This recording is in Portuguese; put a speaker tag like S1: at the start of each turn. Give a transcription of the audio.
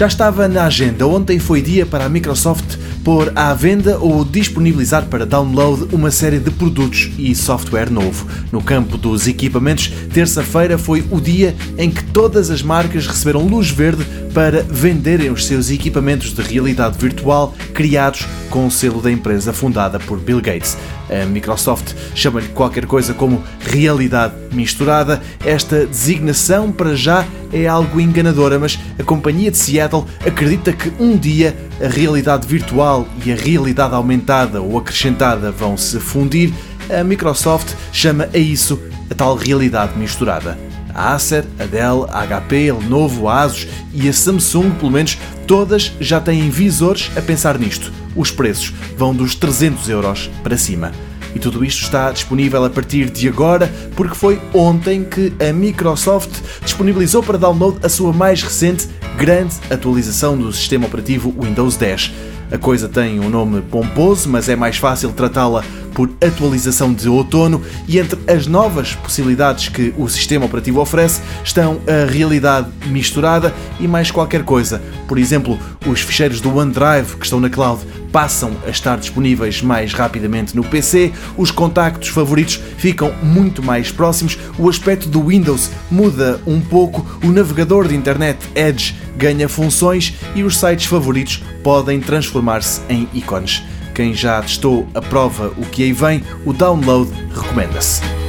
S1: Já estava na agenda. Ontem foi dia para a Microsoft pôr à venda ou disponibilizar para download uma série de produtos e software novo. No campo dos equipamentos, terça-feira foi o dia em que todas as marcas receberam luz verde para venderem os seus equipamentos de realidade virtual criados com o selo da empresa fundada por Bill Gates. A Microsoft chama-lhe qualquer coisa como realidade misturada. Esta designação, para já, é algo enganadora, mas a companhia de Seattle acredita que um dia a realidade virtual e a realidade aumentada ou acrescentada vão se fundir. A Microsoft chama a isso a tal realidade misturada. A Acer, a Dell, a HP, a Lenovo, a Asus e a Samsung, pelo menos, todas já têm visores a pensar nisto. Os preços vão dos 300 euros para cima. E tudo isto está disponível a partir de agora, porque foi ontem que a Microsoft disponibilizou para download a sua mais recente grande atualização do sistema operativo Windows 10. A coisa tem um nome pomposo, mas é mais fácil tratá-la por atualização de outono e entre as novas possibilidades que o sistema operativo oferece estão a realidade misturada e mais qualquer coisa. Por exemplo, os ficheiros do OneDrive que estão na cloud passam a estar disponíveis mais rapidamente no PC, os contactos favoritos ficam muito mais próximos, o aspecto do Windows muda um pouco, o navegador de internet Edge ganha funções e os sites favoritos podem transformar-se em ícones. Quem já testou a prova o que aí vem, o download recomenda-se.